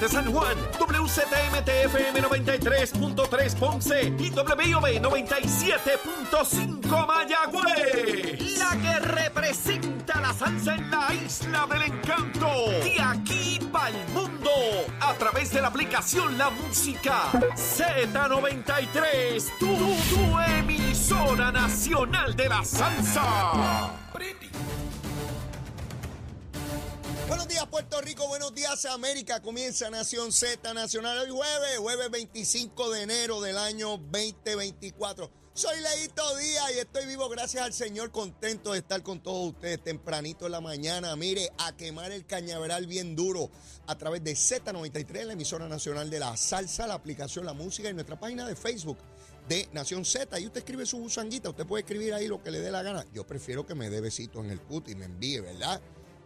de San Juan, WZMTFM 93.3 Ponce y WIOB 97.5 Mayagüez. La que representa la salsa en la isla del encanto. De aquí para el mundo. A través de la aplicación La Música Z93. Tu, tu emisora nacional de la salsa. Buenos días Puerto Rico, buenos días América. Comienza Nación Z Nacional hoy jueves, jueves 25 de enero del año 2024. Soy Leito Díaz y estoy vivo gracias al Señor, contento de estar con todos ustedes tempranito en la mañana. Mire, a quemar el cañaveral bien duro a través de Z93, la emisora nacional de la salsa, la aplicación La Música y nuestra página de Facebook de Nación Z. Y usted escribe su busanguita, usted puede escribir ahí lo que le dé la gana. Yo prefiero que me dé besitos en el cut y me envíe, ¿verdad?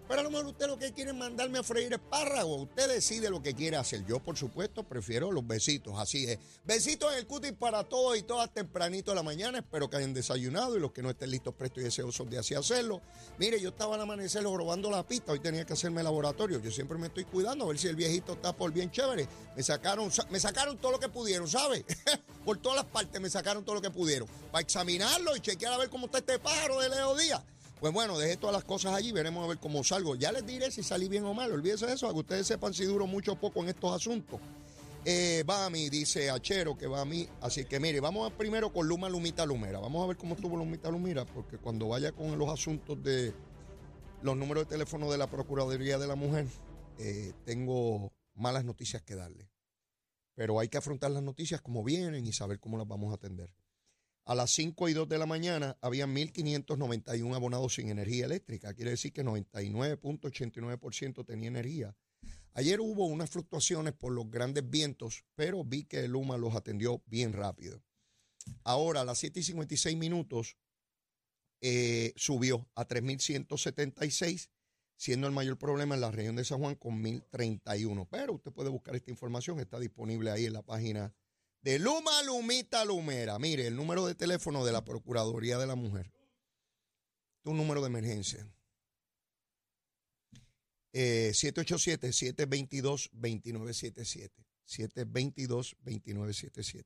Pero a lo mejor usted lo que quiere es mandarme a freír espárragos. Usted decide lo que quiere hacer. Yo, por supuesto, prefiero los besitos. Así es. Besitos en el cutis para todos y todas tempranito de la mañana. Espero que hayan desayunado y los que no estén listos, prestos y deseosos de así hacerlo. Mire, yo estaba al amanecer robando la pista. Hoy tenía que hacerme laboratorio. Yo siempre me estoy cuidando a ver si el viejito está por bien chévere. Me sacaron, me sacaron todo lo que pudieron, ¿sabe? por todas las partes me sacaron todo lo que pudieron. Para examinarlo y chequear a ver cómo está este pájaro de Leo Díaz. Pues bueno, dejé todas las cosas allí, veremos a ver cómo salgo. Ya les diré si salí bien o mal, olvídense de eso, para que ustedes sepan si duro mucho o poco en estos asuntos. Eh, va a mí, dice Achero que va a mí. Así que mire, vamos a primero con Luma Lumita Lumera. Vamos a ver cómo estuvo Lumita Lumira, porque cuando vaya con los asuntos de los números de teléfono de la Procuraduría de la Mujer, eh, tengo malas noticias que darle. Pero hay que afrontar las noticias como vienen y saber cómo las vamos a atender. A las 5 y 2 de la mañana había 1.591 abonados sin energía eléctrica. Quiere decir que 99.89% tenía energía. Ayer hubo unas fluctuaciones por los grandes vientos, pero vi que el Luma los atendió bien rápido. Ahora, a las 7 y 56 minutos, eh, subió a 3.176, siendo el mayor problema en la región de San Juan con 1.031. Pero usted puede buscar esta información, está disponible ahí en la página de Luma Lumita Lumera. Mire, el número de teléfono de la Procuraduría de la Mujer. Tu número de emergencia. 787-722-2977. 722-2977.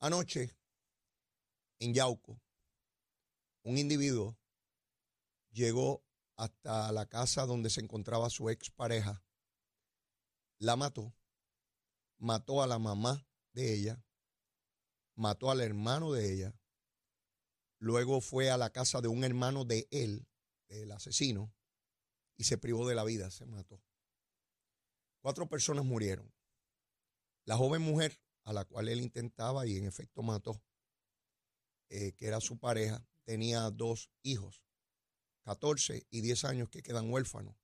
Anoche, en Yauco, un individuo llegó hasta la casa donde se encontraba su expareja, la mató mató a la mamá de ella, mató al hermano de ella, luego fue a la casa de un hermano de él, del asesino, y se privó de la vida, se mató. Cuatro personas murieron. La joven mujer a la cual él intentaba y en efecto mató, eh, que era su pareja, tenía dos hijos, 14 y 10 años que quedan huérfanos.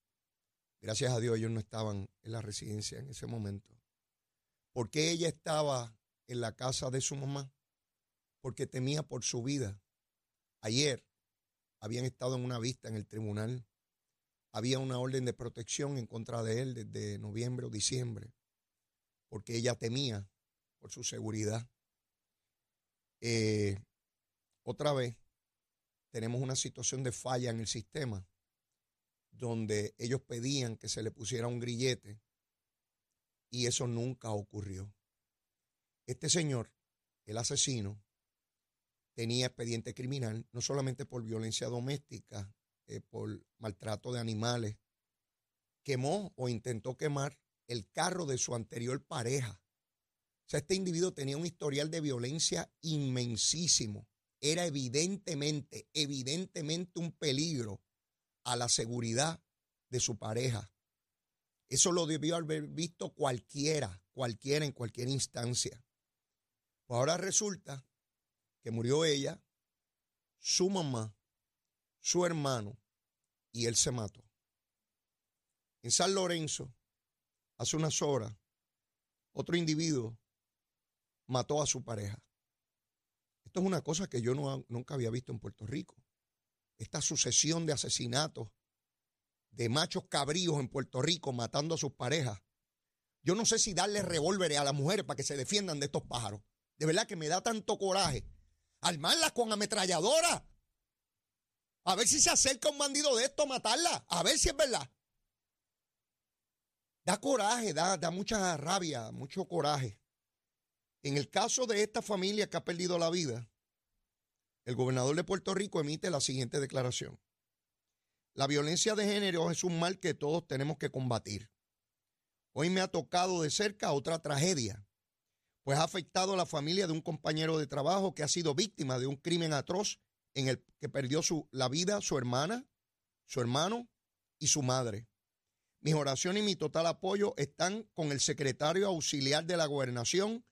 Gracias a Dios ellos no estaban en la residencia en ese momento. ¿Por qué ella estaba en la casa de su mamá? Porque temía por su vida. Ayer habían estado en una vista en el tribunal. Había una orden de protección en contra de él desde noviembre o diciembre, porque ella temía por su seguridad. Eh, otra vez, tenemos una situación de falla en el sistema, donde ellos pedían que se le pusiera un grillete y eso nunca ocurrió. Este señor, el asesino, tenía expediente criminal, no solamente por violencia doméstica, eh, por maltrato de animales, quemó o intentó quemar el carro de su anterior pareja. O sea, este individuo tenía un historial de violencia inmensísimo. Era evidentemente, evidentemente un peligro a la seguridad de su pareja. Eso lo debió haber visto cualquiera, cualquiera en cualquier instancia. Pues ahora resulta que murió ella, su mamá, su hermano, y él se mató. En San Lorenzo, hace unas horas, otro individuo mató a su pareja. Esto es una cosa que yo nunca había visto en Puerto Rico. Esta sucesión de asesinatos de machos cabríos en Puerto Rico matando a sus parejas. Yo no sé si darle revólveres a las mujeres para que se defiendan de estos pájaros. De verdad que me da tanto coraje. Armarlas con ametralladora. A ver si se acerca un bandido de esto a matarla. A ver si es verdad. Da coraje, da, da mucha rabia, mucho coraje. En el caso de esta familia que ha perdido la vida, el gobernador de Puerto Rico emite la siguiente declaración. La violencia de género es un mal que todos tenemos que combatir. Hoy me ha tocado de cerca otra tragedia, pues ha afectado a la familia de un compañero de trabajo que ha sido víctima de un crimen atroz en el que perdió su, la vida su hermana, su hermano y su madre. Mis oraciones y mi total apoyo están con el secretario auxiliar de la gobernación,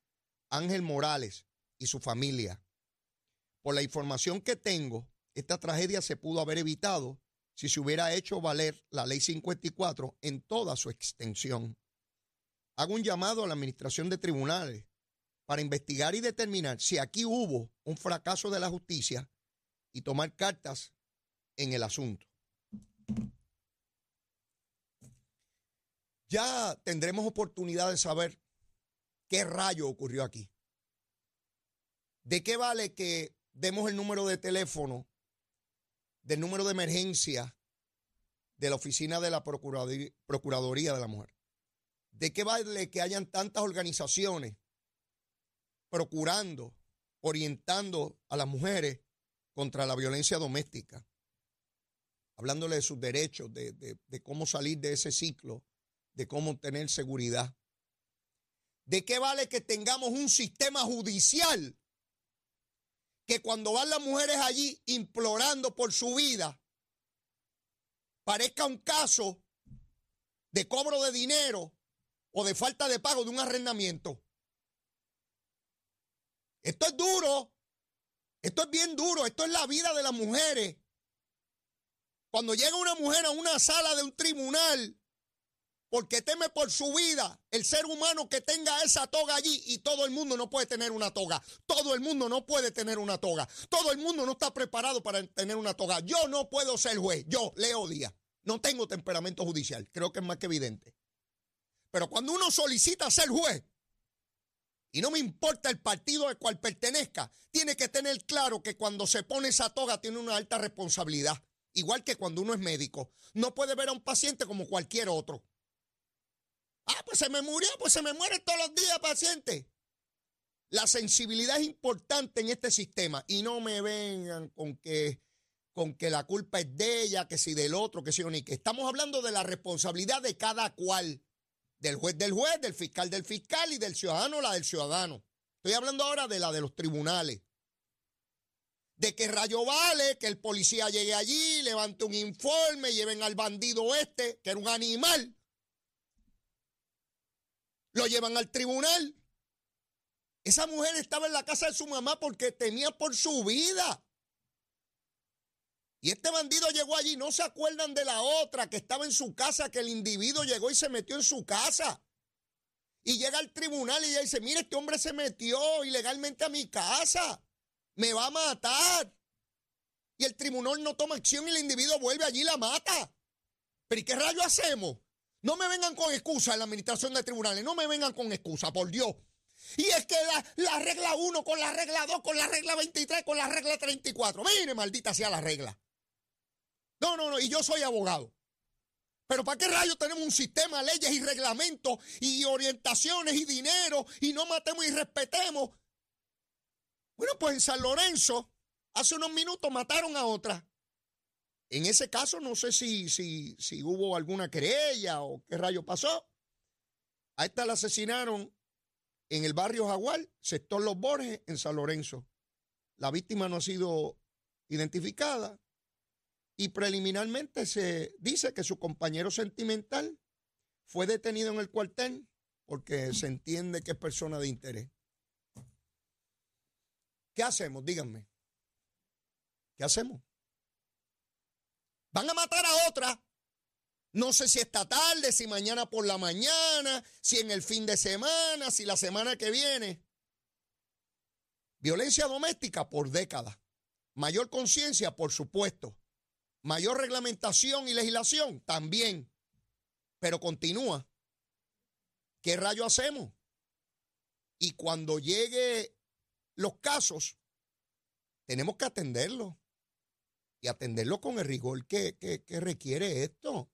Ángel Morales, y su familia. Por la información que tengo, esta tragedia se pudo haber evitado si se hubiera hecho valer la ley 54 en toda su extensión. Hago un llamado a la administración de tribunales para investigar y determinar si aquí hubo un fracaso de la justicia y tomar cartas en el asunto. Ya tendremos oportunidad de saber qué rayo ocurrió aquí. ¿De qué vale que demos el número de teléfono del número de emergencia de la oficina de la Procuraduría de la Mujer? ¿De qué vale que hayan tantas organizaciones procurando, orientando a las mujeres contra la violencia doméstica? Hablándole de sus derechos, de, de cómo salir de ese ciclo, de cómo tener seguridad. ¿De qué vale que tengamos un sistema judicial que cuando van las mujeres allí implorando por su vida, parezca un caso de cobro de dinero o de falta de pago de un arrendamiento. Esto es duro, esto es bien duro, esto es la vida de las mujeres. Cuando llega una mujer a una sala de un tribunal porque teme por su vida el ser humano que tenga esa toga allí y todo el mundo no puede tener una toga. Todo el mundo no puede tener una toga. Todo el mundo no está preparado para tener una toga. Yo no puedo ser juez. Yo, Leo Díaz, no tengo temperamento judicial. Creo que es más que evidente. Pero cuando uno solicita ser juez, y no me importa el partido al cual pertenezca, tiene que tener claro que cuando se pone esa toga tiene una alta responsabilidad. Igual que cuando uno es médico. No puede ver a un paciente como cualquier otro. Ah, pues se me murió, pues se me muere todos los días, paciente. La sensibilidad es importante en este sistema y no me vengan con que, con que la culpa es de ella, que si del otro, que si o ni que. Estamos hablando de la responsabilidad de cada cual, del juez del juez, del fiscal del fiscal y del ciudadano la del ciudadano. Estoy hablando ahora de la de los tribunales. De que rayo vale que el policía llegue allí, levante un informe, lleven al bandido este, que era un animal, lo llevan al tribunal. Esa mujer estaba en la casa de su mamá porque temía por su vida. Y este bandido llegó allí, no se acuerdan de la otra que estaba en su casa, que el individuo llegó y se metió en su casa. Y llega al tribunal y ella dice, mire, este hombre se metió ilegalmente a mi casa, me va a matar. Y el tribunal no toma acción y el individuo vuelve allí y la mata. Pero ¿y qué rayo hacemos? No me vengan con excusas en la administración de tribunales, no me vengan con excusas, por Dios. Y es que la, regla 1 con la regla 2, con la regla 23, con la regla 34. Mire, maldita sea la regla. No, no, no, y yo soy abogado. Pero ¿para qué rayos tenemos un sistema, leyes y reglamentos y orientaciones y dinero y no matemos y respetemos? Bueno, pues en San Lorenzo, hace unos minutos mataron a otra. En ese caso, no sé si, si, si hubo alguna querella o qué rayo pasó. A esta la asesinaron en el barrio Jaguar, sector Los Borges, en San Lorenzo. La víctima no ha sido identificada y preliminarmente se dice que su compañero sentimental fue detenido en el cuartel porque se entiende que es persona de interés. ¿Qué hacemos? Díganme. ¿Qué hacemos? Van a matar a otra. No sé si esta tarde, si mañana por la mañana, si en el fin de semana, si la semana que viene. Violencia doméstica por décadas. Mayor conciencia, por supuesto. Mayor reglamentación y legislación, también. Pero continúa. ¿Qué rayo hacemos? Y cuando llegue los casos, tenemos que atenderlos atenderlo con el rigor que, requiere esto.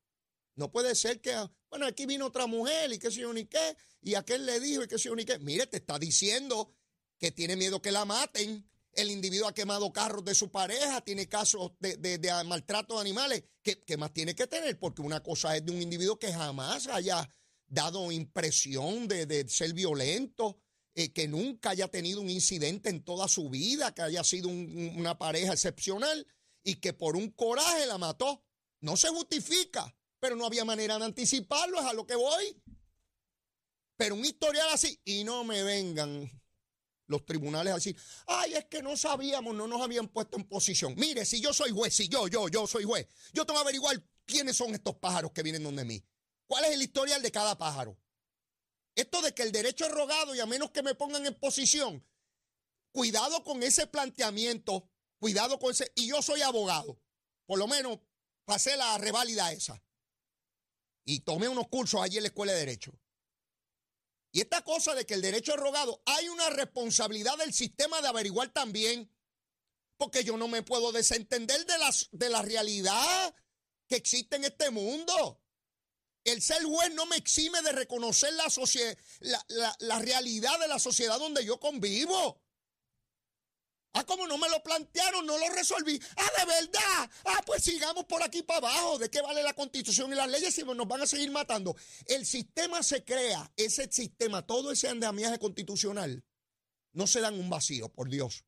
No puede ser que Bueno, aquí vino otra mujer y qué sé yo ni qué, y aquel le dijo y qué sé ni qué. Mire, te está diciendo que tiene miedo que la maten. El individuo ha quemado carros de su pareja, tiene casos de, maltrato de animales. ¿Qué, más tiene que tener? Porque una cosa es de un individuo que jamás haya dado impresión de, ser violento, eh, que nunca haya tenido un incidente en toda su vida, que haya sido una pareja excepcional y que por un coraje la mató. No se justifica, pero no había manera de anticiparlo, es a lo que voy. Pero un historial así, y no me vengan los tribunales a decir, ay, es que no sabíamos, no nos habían puesto en posición. Mire, si yo soy juez, si yo, yo, yo soy juez, yo tengo que averiguar quiénes son estos pájaros que vienen donde mí. ¿Cuál es el historial de cada pájaro? Esto de que el derecho es rogado y a menos que me pongan en posición, cuidado con ese planteamiento, cuidado con ese, y yo soy abogado, por lo menos pasé la reválida esa. Y tomé unos cursos allí en la Escuela de Derecho. Y esta cosa de que el derecho es rogado, hay una responsabilidad del sistema de averiguar también. Porque yo no me puedo desentender de, las, de la realidad que existe en este mundo. El ser juez no me exime de reconocer la, la, la realidad de la sociedad donde yo convivo. Ah, como no me lo plantearon, no lo resolví. Ah, de verdad. Ah, pues sigamos por aquí para abajo. ¿De qué vale la constitución y las leyes si nos van a seguir matando? El sistema se crea, ese sistema, todo ese andamiaje constitucional, no se dan un vacío, por Dios.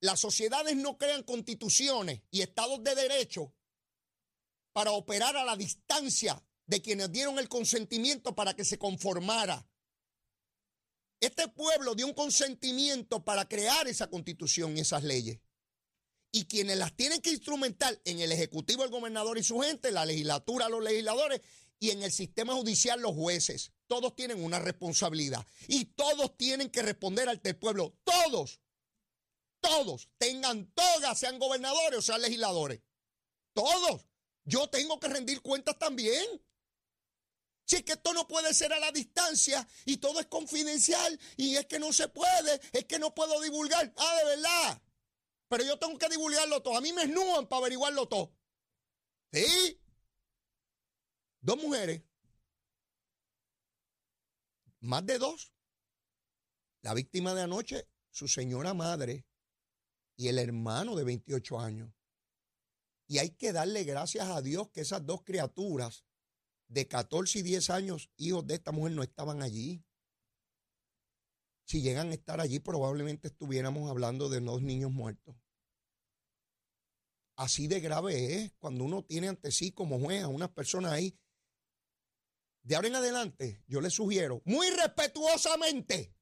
Las sociedades no crean constituciones y estados de derecho para operar a la distancia de quienes dieron el consentimiento para que se conformara este pueblo dio un consentimiento para crear esa constitución y esas leyes. Y quienes las tienen que instrumentar en el Ejecutivo, el gobernador y su gente, la legislatura, los legisladores y en el sistema judicial, los jueces. Todos tienen una responsabilidad. Y todos tienen que responder ante el pueblo. Todos. Todos. Tengan togas, sean gobernadores o sean legisladores. Todos. Yo tengo que rendir cuentas también. Si es que esto no puede ser a la distancia y todo es confidencial y es que no se puede, es que no puedo divulgar. Ah, de verdad. Pero yo tengo que divulgarlo todo. A mí me esnúan para averiguarlo todo. ¿Sí? Dos mujeres. Más de dos. La víctima de anoche, su señora madre y el hermano de 28 años. Y hay que darle gracias a Dios que esas dos criaturas de 14 y 10 años, hijos de esta mujer, no estaban allí. Si llegan a estar allí, probablemente estuviéramos hablando de dos niños muertos. Así de grave es cuando uno tiene ante sí como juez a unas personas ahí. De ahora en adelante, yo les sugiero, muy respetuosamente,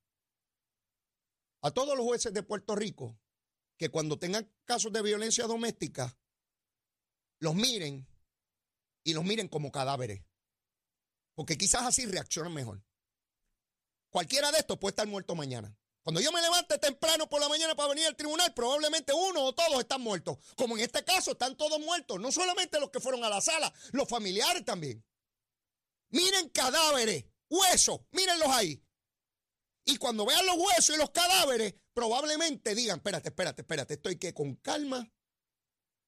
a todos los jueces de Puerto Rico, que cuando tengan casos de violencia doméstica, los miren y los miren como cadáveres. Porque quizás así reaccionan mejor. Cualquiera de estos puede estar muerto mañana. Cuando yo me levante temprano por la mañana para venir al tribunal, probablemente uno o todos están muertos. Como en este caso, están todos muertos. No solamente los que fueron a la sala, los familiares también. Miren cadáveres, huesos, mírenlos ahí. Y cuando vean los huesos y los cadáveres, probablemente digan, espérate, espérate, espérate, estoy que con calma,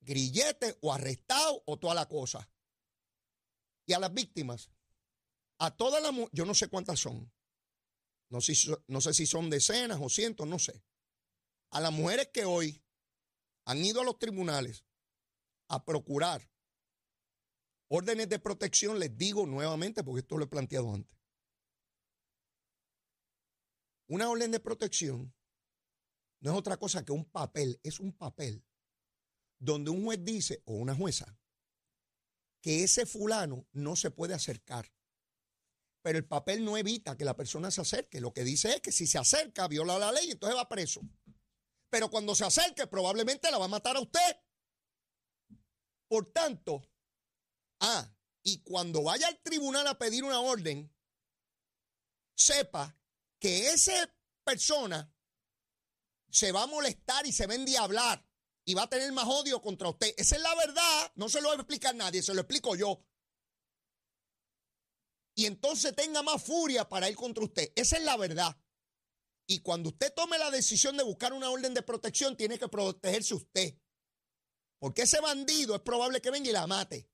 grillete o arrestado o toda la cosa. Y a las víctimas, a todas las yo no sé cuántas son. No sé, no sé si son decenas o cientos, no sé. A las mujeres que hoy han ido a los tribunales a procurar órdenes de protección, les digo nuevamente, porque esto lo he planteado antes. Una orden de protección no es otra cosa que un papel, es un papel donde un juez dice, o una jueza, que ese fulano no se puede acercar pero el papel no evita que la persona se acerque. Lo que dice es que si se acerca, viola la ley, entonces va preso. Pero cuando se acerque, probablemente la va a matar a usted. Por tanto, ah, y cuando vaya al tribunal a pedir una orden, sepa que esa persona se va a molestar y se va a endiablar y va a tener más odio contra usted. Esa es la verdad, no se lo va a explicar nadie, se lo explico yo y entonces tenga más furia para ir contra usted. Esa es la verdad. Y cuando usted tome la decisión de buscar una orden de protección, tiene que protegerse usted. Porque ese bandido es probable que venga y la mate.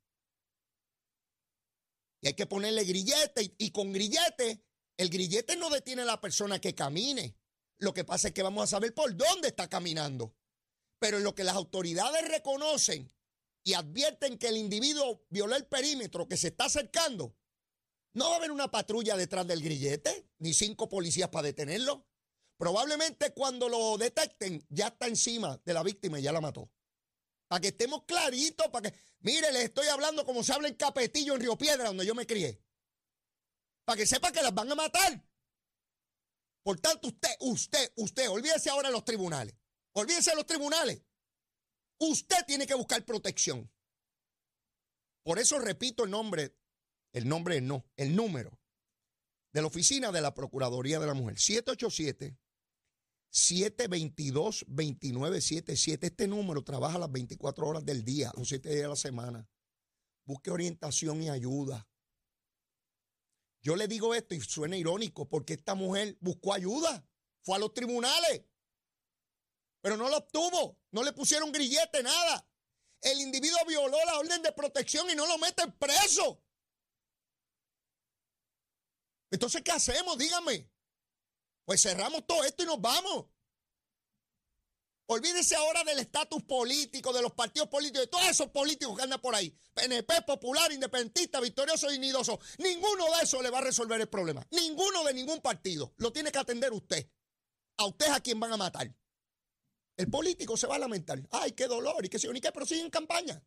Y hay que ponerle grillete y, con grillete, el grillete no detiene a la persona que camine. Lo que pasa es que vamos a saber por dónde está caminando. Pero en lo que las autoridades reconocen y advierten que el individuo violó el perímetro, que se está acercando, no va a haber una patrulla detrás del grillete, ni cinco policías para detenerlo. Probablemente cuando lo detecten ya está encima de la víctima y ya la mató. Para que estemos claritos, para que, mire, les estoy hablando como se habla en Capetillo, en Río Piedra, donde yo me crié. Para que sepa que las van a matar. Por tanto, usted, usted, usted, olvídese ahora de los tribunales. Olvídese de los tribunales. Usted tiene que buscar protección. Por eso repito el nombre, el nombre no, el número de la oficina de la Procuraduría de la Mujer. 787 722-2977. Este número trabaja las 24 horas del día, los 7 días de la semana. Busque orientación y ayuda. Yo le digo esto y suena irónico porque esta mujer buscó ayuda, fue a los tribunales, pero no lo obtuvo, no le pusieron grillete, nada. El individuo violó la orden de protección y no lo meten preso. Entonces, ¿qué hacemos? Díganme. Pues cerramos todo esto y nos vamos. Olvídese ahora del estatus político, de los partidos políticos, de todos esos políticos que andan por ahí. PNP, popular, independentista, victorioso y nidoso. Ninguno de esos le va a resolver el problema. Ninguno de ningún partido. Lo tiene que atender usted. A usted a quien van a matar. El político se va a lamentar. Ay, qué dolor y qué se qué, pero en campaña.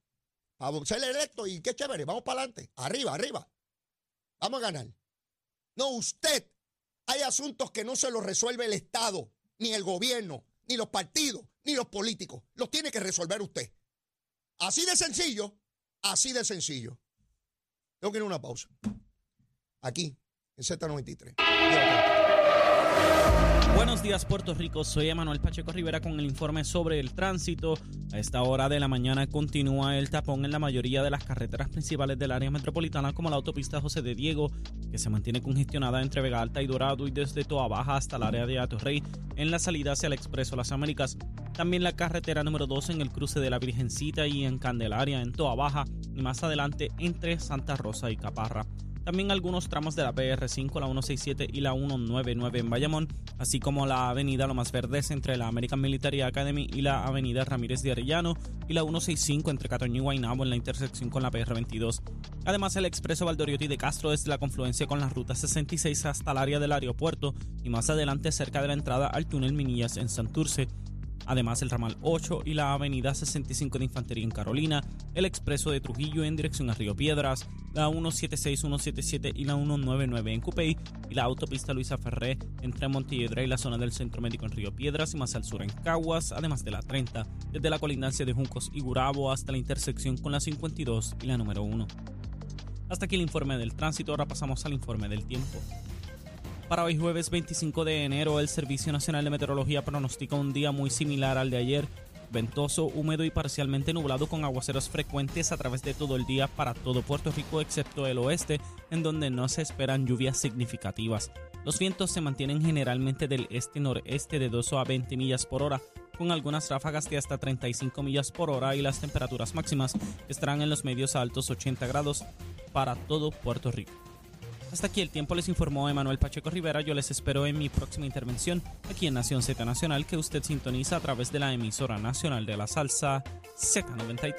A ser electo y qué chévere. Vamos para adelante. Arriba, arriba. Vamos a ganar. No, usted hay asuntos que no se los resuelve el Estado, ni el gobierno, ni los partidos, ni los políticos. Los tiene que resolver usted. Así de sencillo, así de sencillo. Tengo que ir a una pausa. Aquí, en Z93. Buenos días Puerto Rico, soy Emanuel Pacheco Rivera con el informe sobre el tránsito. A esta hora de la mañana continúa el tapón en la mayoría de las carreteras principales del área metropolitana como la autopista José de Diego, que se mantiene congestionada entre Vega Alta y Dorado y desde Toa Baja hasta el área de Atorrey en la salida hacia el Expreso Las Américas. También la carretera número 2 en el cruce de la Virgencita y en Candelaria en Toa Baja y más adelante entre Santa Rosa y Caparra. También algunos tramos de la PR5, la 167 y la 199 en Bayamón, así como la avenida Lomas Verdes entre la American Military Academy y la avenida Ramírez de Arellano y la 165 entre Catoño y Guaynabo en la intersección con la PR22. Además, el expreso Valdoriotti de Castro desde la confluencia con la ruta 66 hasta el área del aeropuerto y más adelante cerca de la entrada al túnel Minillas en Santurce Además, el ramal 8 y la avenida 65 de Infantería en Carolina, el expreso de Trujillo en dirección a Río Piedras, la 176, 177 y la 199 en Cupey y la autopista Luisa Ferré entre Montiedra y la zona del Centro Médico en Río Piedras y más al sur en Caguas, además de la 30, desde la colindancia de Juncos y Gurabo hasta la intersección con la 52 y la número 1. Hasta aquí el informe del tránsito, ahora pasamos al informe del tiempo. Para hoy jueves 25 de enero, el Servicio Nacional de Meteorología pronostica un día muy similar al de ayer, ventoso, húmedo y parcialmente nublado con aguaceros frecuentes a través de todo el día para todo Puerto Rico excepto el oeste, en donde no se esperan lluvias significativas. Los vientos se mantienen generalmente del este-noreste de 2 a 20 millas por hora, con algunas ráfagas de hasta 35 millas por hora y las temperaturas máximas estarán en los medios a altos 80 grados para todo Puerto Rico. Hasta aquí el tiempo les informó Emanuel Pacheco Rivera. Yo les espero en mi próxima intervención aquí en Nación Z Nacional que usted sintoniza a través de la emisora nacional de la salsa Z93.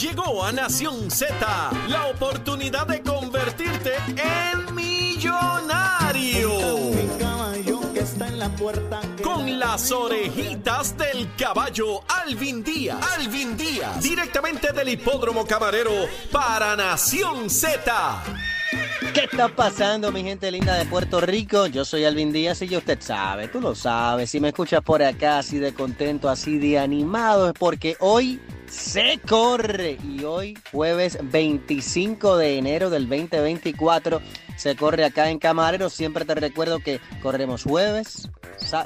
Llegó a Nación Z la oportunidad de convertirte en millonario puerta. Las orejitas del caballo Alvin Díaz. Alvin Díaz. Directamente del hipódromo camarero para Nación Z. ¿Qué está pasando, mi gente linda de Puerto Rico? Yo soy Alvin Díaz y ya usted sabe, tú lo sabes. Si me escuchas por acá así de contento, así de animado, es porque hoy se corre. Y hoy, jueves 25 de enero del 2024, se corre acá en Camarero. Siempre te recuerdo que corremos jueves,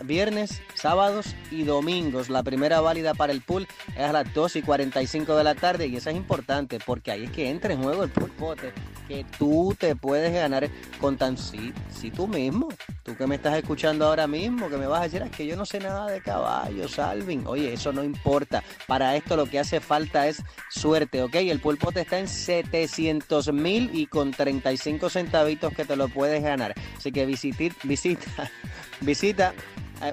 viernes, sábados y domingos. La primera válida para el pool es a las 2 y 45 de la tarde y eso es importante porque ahí es que entra en juego el pool pote que tú te puedes ganar con tan si, si tú mismo Tú que me estás escuchando ahora mismo, que me vas a decir, es que yo no sé nada de caballos, Alvin. Oye, eso no importa. Para esto lo que hace falta es suerte, ¿ok? El pulpote está en 700 mil y con 35 centavitos que te lo puedes ganar. Así que visita, visita, visita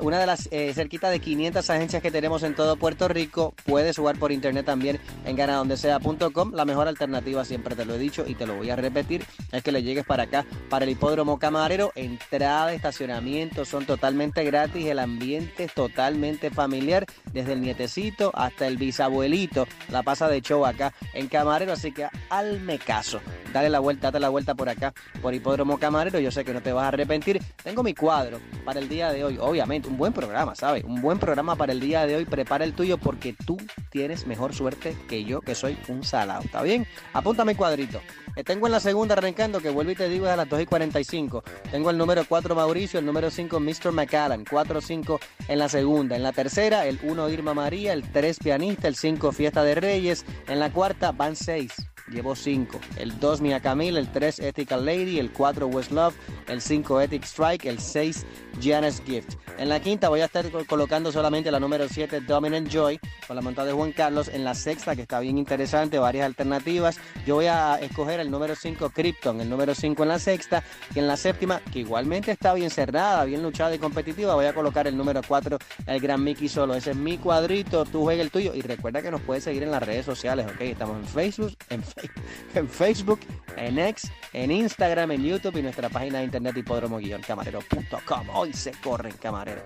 una de las eh, cerquita de 500 agencias que tenemos en todo Puerto Rico. Puedes jugar por internet también en ganadondesea.com. La mejor alternativa, siempre te lo he dicho y te lo voy a repetir, es que le llegues para acá, para el hipódromo camarero. Entrada, estacionamiento son totalmente gratis. El ambiente es totalmente familiar, desde el nietecito hasta el bisabuelito. La pasa de show acá en camarero, así que alme caso. Dale la vuelta, date la vuelta por acá, por hipódromo camarero. Yo sé que no te vas a arrepentir. Tengo mi cuadro para el día de hoy, obviamente un buen programa, ¿sabes? Un buen programa para el día de hoy. Prepara el tuyo porque tú tienes mejor suerte que yo, que soy un salado. ¿Está bien? Apúntame cuadrito. Eh, tengo en la segunda arrancando, que vuelvo y te digo es a las 2 y 45. Tengo el número 4 Mauricio, el número 5 Mr. McAllen, 4-5 en la segunda. En la tercera, el 1 Irma María, el 3 Pianista, el 5 Fiesta de Reyes. En la cuarta van 6 llevo 5. El 2 Mia Camille, el 3 Ethical Lady, el 4 West Love, el 5 Ethic Strike, el 6 Janice Gift. En la quinta voy a estar colocando solamente la número 7, Dominant Joy, con la montada de Juan Carlos. En la sexta, que está bien interesante, varias alternativas. Yo voy a escoger el número 5, Krypton, el número 5 en la sexta. Y en la séptima, que igualmente está bien cerrada, bien luchada y competitiva, voy a colocar el número 4, el Gran Mickey Solo. Ese es mi cuadrito, tú juegas el tuyo. Y recuerda que nos puedes seguir en las redes sociales, ¿ok? Estamos en Facebook, en, en Facebook, en X, en Instagram, en YouTube y nuestra página de internet hipódromo-camarero.com. Hoy se corren, camarero.